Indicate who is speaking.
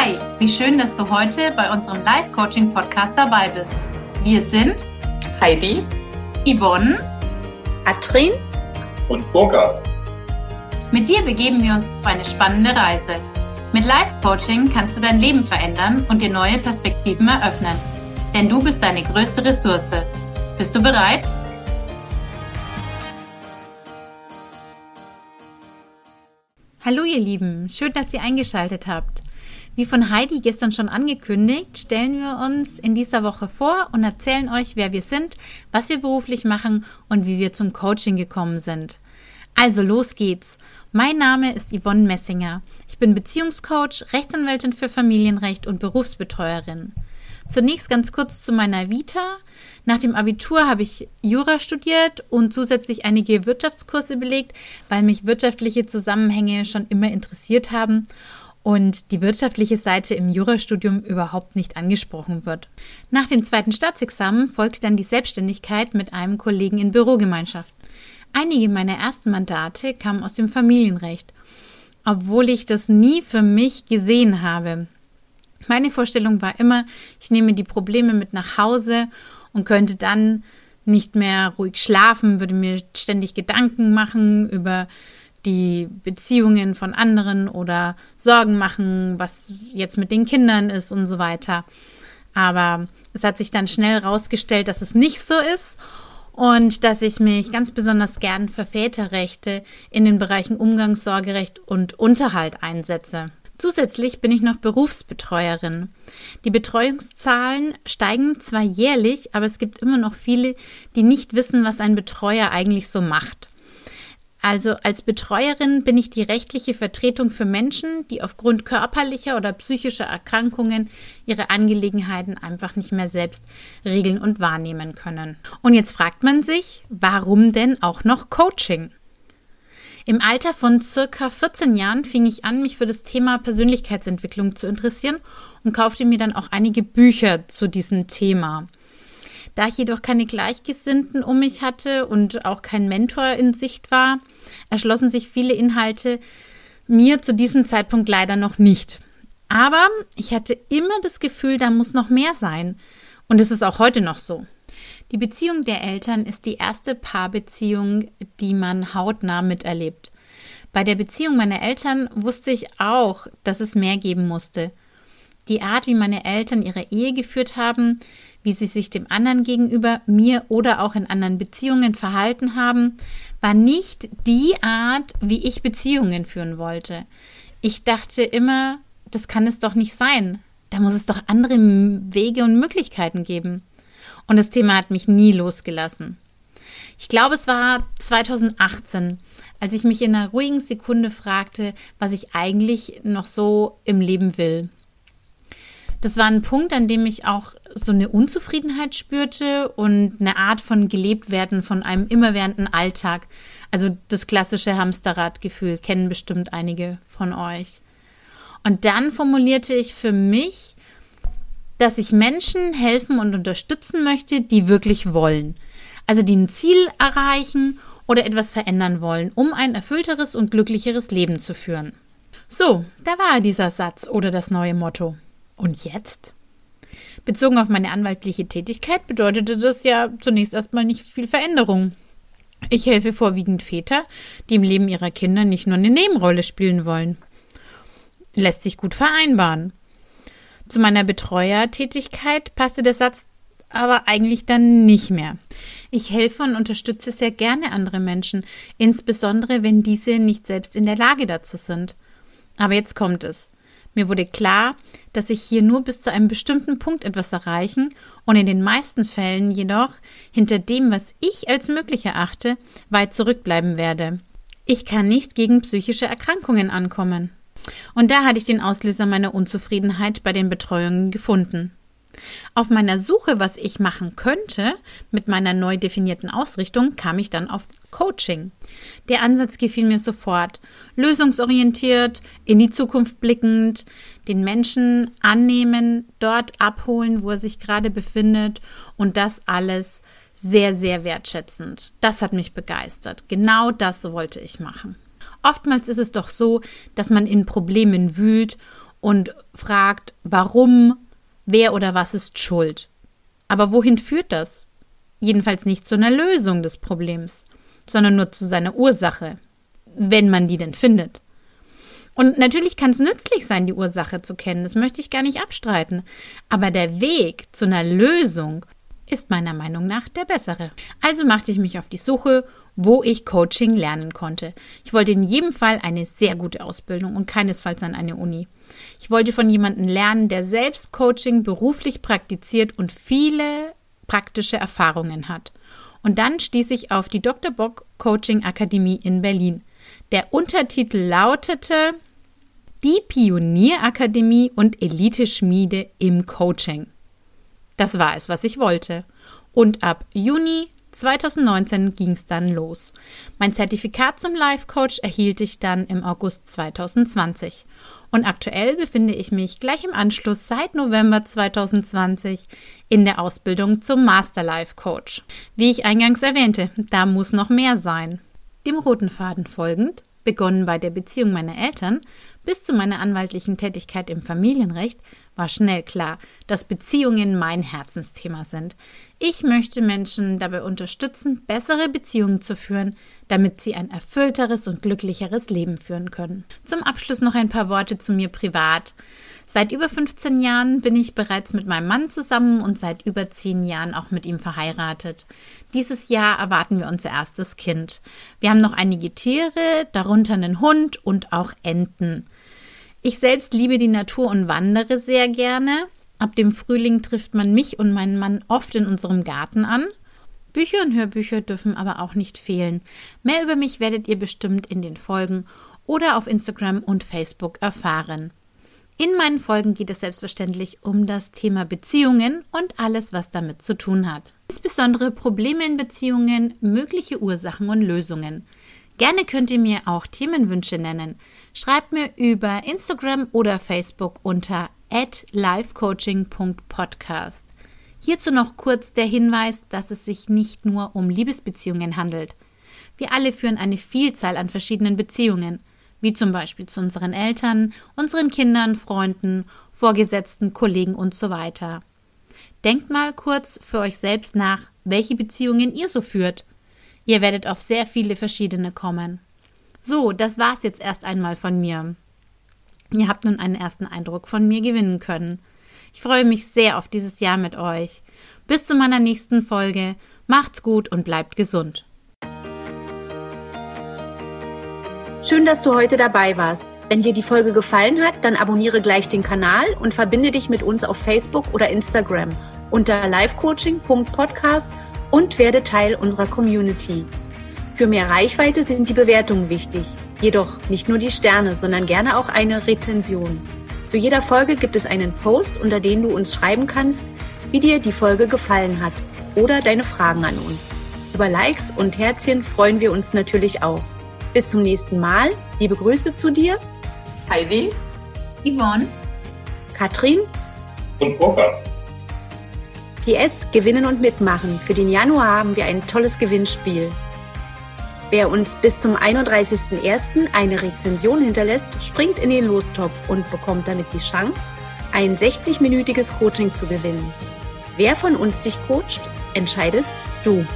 Speaker 1: Hi, wie schön, dass du heute bei unserem Live-Coaching-Podcast dabei bist. Wir sind
Speaker 2: Heidi,
Speaker 1: Yvonne,
Speaker 2: Atrin
Speaker 3: und Burkhard.
Speaker 1: Mit dir begeben wir uns auf eine spannende Reise. Mit Live-Coaching kannst du dein Leben verändern und dir neue Perspektiven eröffnen. Denn du bist deine größte Ressource. Bist du bereit? Hallo ihr Lieben, schön, dass ihr eingeschaltet habt. Wie von Heidi gestern schon angekündigt, stellen wir uns in dieser Woche vor und erzählen euch, wer wir sind, was wir beruflich machen und wie wir zum Coaching gekommen sind. Also los geht's. Mein Name ist Yvonne Messinger. Ich bin Beziehungscoach, Rechtsanwältin für Familienrecht und Berufsbetreuerin. Zunächst ganz kurz zu meiner Vita. Nach dem Abitur habe ich Jura studiert und zusätzlich einige Wirtschaftskurse belegt, weil mich wirtschaftliche Zusammenhänge schon immer interessiert haben und die wirtschaftliche Seite im Jurastudium überhaupt nicht angesprochen wird. Nach dem zweiten Staatsexamen folgte dann die Selbstständigkeit mit einem Kollegen in Bürogemeinschaft. Einige meiner ersten Mandate kamen aus dem Familienrecht, obwohl ich das nie für mich gesehen habe. Meine Vorstellung war immer, ich nehme die Probleme mit nach Hause und könnte dann nicht mehr ruhig schlafen, würde mir ständig Gedanken machen über die Beziehungen von anderen oder Sorgen machen, was jetzt mit den Kindern ist und so weiter. Aber es hat sich dann schnell herausgestellt, dass es nicht so ist und dass ich mich ganz besonders gern für Väterrechte in den Bereichen Umgangssorgerecht und Unterhalt einsetze. Zusätzlich bin ich noch Berufsbetreuerin. Die Betreuungszahlen steigen zwar jährlich, aber es gibt immer noch viele, die nicht wissen, was ein Betreuer eigentlich so macht. Also als Betreuerin bin ich die rechtliche Vertretung für Menschen, die aufgrund körperlicher oder psychischer Erkrankungen ihre Angelegenheiten einfach nicht mehr selbst regeln und wahrnehmen können. Und jetzt fragt man sich, warum denn auch noch Coaching? Im Alter von circa 14 Jahren fing ich an, mich für das Thema Persönlichkeitsentwicklung zu interessieren und kaufte mir dann auch einige Bücher zu diesem Thema. Da ich jedoch keine Gleichgesinnten um mich hatte und auch kein Mentor in Sicht war, erschlossen sich viele Inhalte mir zu diesem Zeitpunkt leider noch nicht. Aber ich hatte immer das Gefühl, da muss noch mehr sein. Und es ist auch heute noch so. Die Beziehung der Eltern ist die erste Paarbeziehung, die man hautnah miterlebt. Bei der Beziehung meiner Eltern wusste ich auch, dass es mehr geben musste. Die Art, wie meine Eltern ihre Ehe geführt haben, wie sie sich dem anderen gegenüber, mir oder auch in anderen Beziehungen verhalten haben, war nicht die Art, wie ich Beziehungen führen wollte. Ich dachte immer, das kann es doch nicht sein. Da muss es doch andere Wege und Möglichkeiten geben. Und das Thema hat mich nie losgelassen. Ich glaube, es war 2018, als ich mich in einer ruhigen Sekunde fragte, was ich eigentlich noch so im Leben will. Das war ein Punkt, an dem ich auch so eine Unzufriedenheit spürte und eine Art von gelebt werden von einem immerwährenden Alltag. Also das klassische Hamsterradgefühl kennen bestimmt einige von euch. Und dann formulierte ich für mich dass ich Menschen helfen und unterstützen möchte, die wirklich wollen. Also die ein Ziel erreichen oder etwas verändern wollen, um ein erfüllteres und glücklicheres Leben zu führen. So, da war dieser Satz oder das neue Motto. Und jetzt? Bezogen auf meine anwaltliche Tätigkeit bedeutete das ja zunächst erstmal nicht viel Veränderung. Ich helfe vorwiegend Väter, die im Leben ihrer Kinder nicht nur eine Nebenrolle spielen wollen. Lässt sich gut vereinbaren. Zu meiner Betreuertätigkeit passte der Satz aber eigentlich dann nicht mehr. Ich helfe und unterstütze sehr gerne andere Menschen, insbesondere wenn diese nicht selbst in der Lage dazu sind. Aber jetzt kommt es. Mir wurde klar, dass ich hier nur bis zu einem bestimmten Punkt etwas erreichen und in den meisten Fällen jedoch hinter dem, was ich als möglich erachte, weit zurückbleiben werde. Ich kann nicht gegen psychische Erkrankungen ankommen. Und da hatte ich den Auslöser meiner Unzufriedenheit bei den Betreuungen gefunden. Auf meiner Suche, was ich machen könnte mit meiner neu definierten Ausrichtung, kam ich dann auf Coaching. Der Ansatz gefiel mir sofort. Lösungsorientiert, in die Zukunft blickend, den Menschen annehmen, dort abholen, wo er sich gerade befindet und das alles sehr, sehr wertschätzend. Das hat mich begeistert. Genau das wollte ich machen. Oftmals ist es doch so, dass man in Problemen wühlt und fragt, warum, wer oder was ist schuld. Aber wohin führt das? Jedenfalls nicht zu einer Lösung des Problems, sondern nur zu seiner Ursache, wenn man die denn findet. Und natürlich kann es nützlich sein, die Ursache zu kennen, das möchte ich gar nicht abstreiten. Aber der Weg zu einer Lösung ist meiner Meinung nach der bessere. Also machte ich mich auf die Suche, wo ich Coaching lernen konnte. Ich wollte in jedem Fall eine sehr gute Ausbildung und keinesfalls an eine Uni. Ich wollte von jemandem lernen, der selbst Coaching beruflich praktiziert und viele praktische Erfahrungen hat. Und dann stieß ich auf die Dr. Bock Coaching Akademie in Berlin. Der Untertitel lautete Die Pionierakademie und Elite-Schmiede im Coaching. Das war es, was ich wollte. Und ab Juni 2019 ging es dann los. Mein Zertifikat zum Life Coach erhielt ich dann im August 2020. Und aktuell befinde ich mich gleich im Anschluss seit November 2020 in der Ausbildung zum Master Life Coach. Wie ich eingangs erwähnte, da muss noch mehr sein. Dem roten Faden folgend, begonnen bei der Beziehung meiner Eltern bis zu meiner anwaltlichen Tätigkeit im Familienrecht, war schnell klar, dass Beziehungen mein Herzensthema sind. Ich möchte Menschen dabei unterstützen, bessere Beziehungen zu führen, damit sie ein erfüllteres und glücklicheres Leben führen können. Zum Abschluss noch ein paar Worte zu mir privat. Seit über 15 Jahren bin ich bereits mit meinem Mann zusammen und seit über 10 Jahren auch mit ihm verheiratet. Dieses Jahr erwarten wir unser erstes Kind. Wir haben noch einige Tiere, darunter einen Hund und auch Enten. Ich selbst liebe die Natur und wandere sehr gerne. Ab dem Frühling trifft man mich und meinen Mann oft in unserem Garten an. Bücher und Hörbücher dürfen aber auch nicht fehlen. Mehr über mich werdet ihr bestimmt in den Folgen oder auf Instagram und Facebook erfahren. In meinen Folgen geht es selbstverständlich um das Thema Beziehungen und alles, was damit zu tun hat. Insbesondere Probleme in Beziehungen, mögliche Ursachen und Lösungen. Gerne könnt ihr mir auch Themenwünsche nennen. Schreibt mir über Instagram oder Facebook unter lifecoaching.podcast. Hierzu noch kurz der Hinweis, dass es sich nicht nur um Liebesbeziehungen handelt. Wir alle führen eine Vielzahl an verschiedenen Beziehungen, wie zum Beispiel zu unseren Eltern, unseren Kindern, Freunden, Vorgesetzten, Kollegen und so weiter. Denkt mal kurz für euch selbst nach, welche Beziehungen ihr so führt. Ihr werdet auf sehr viele verschiedene kommen. So, das war's jetzt erst einmal von mir. Ihr habt nun einen ersten Eindruck von mir gewinnen können. Ich freue mich sehr auf dieses Jahr mit euch. Bis zu meiner nächsten Folge. Macht's gut und bleibt gesund.
Speaker 2: Schön, dass du heute dabei warst. Wenn dir die Folge gefallen hat, dann abonniere gleich den Kanal und verbinde dich mit uns auf Facebook oder Instagram unter livecoaching.podcast und werde Teil unserer Community. Für mehr Reichweite sind die Bewertungen wichtig. Jedoch nicht nur die Sterne, sondern gerne auch eine Rezension. Zu jeder Folge gibt es einen Post, unter dem du uns schreiben kannst, wie dir die Folge gefallen hat oder deine Fragen an uns. Über Likes und Herzchen freuen wir uns natürlich auch. Bis zum nächsten Mal. Liebe Grüße zu dir.
Speaker 3: Heidi.
Speaker 1: Yvonne.
Speaker 2: Katrin.
Speaker 3: Und Burkhard.
Speaker 2: PS gewinnen und mitmachen. Für den Januar haben wir ein tolles Gewinnspiel. Wer uns bis zum 31.01. eine Rezension hinterlässt, springt in den Lostopf und bekommt damit die Chance, ein 60-minütiges Coaching zu gewinnen. Wer von uns dich coacht, entscheidest du.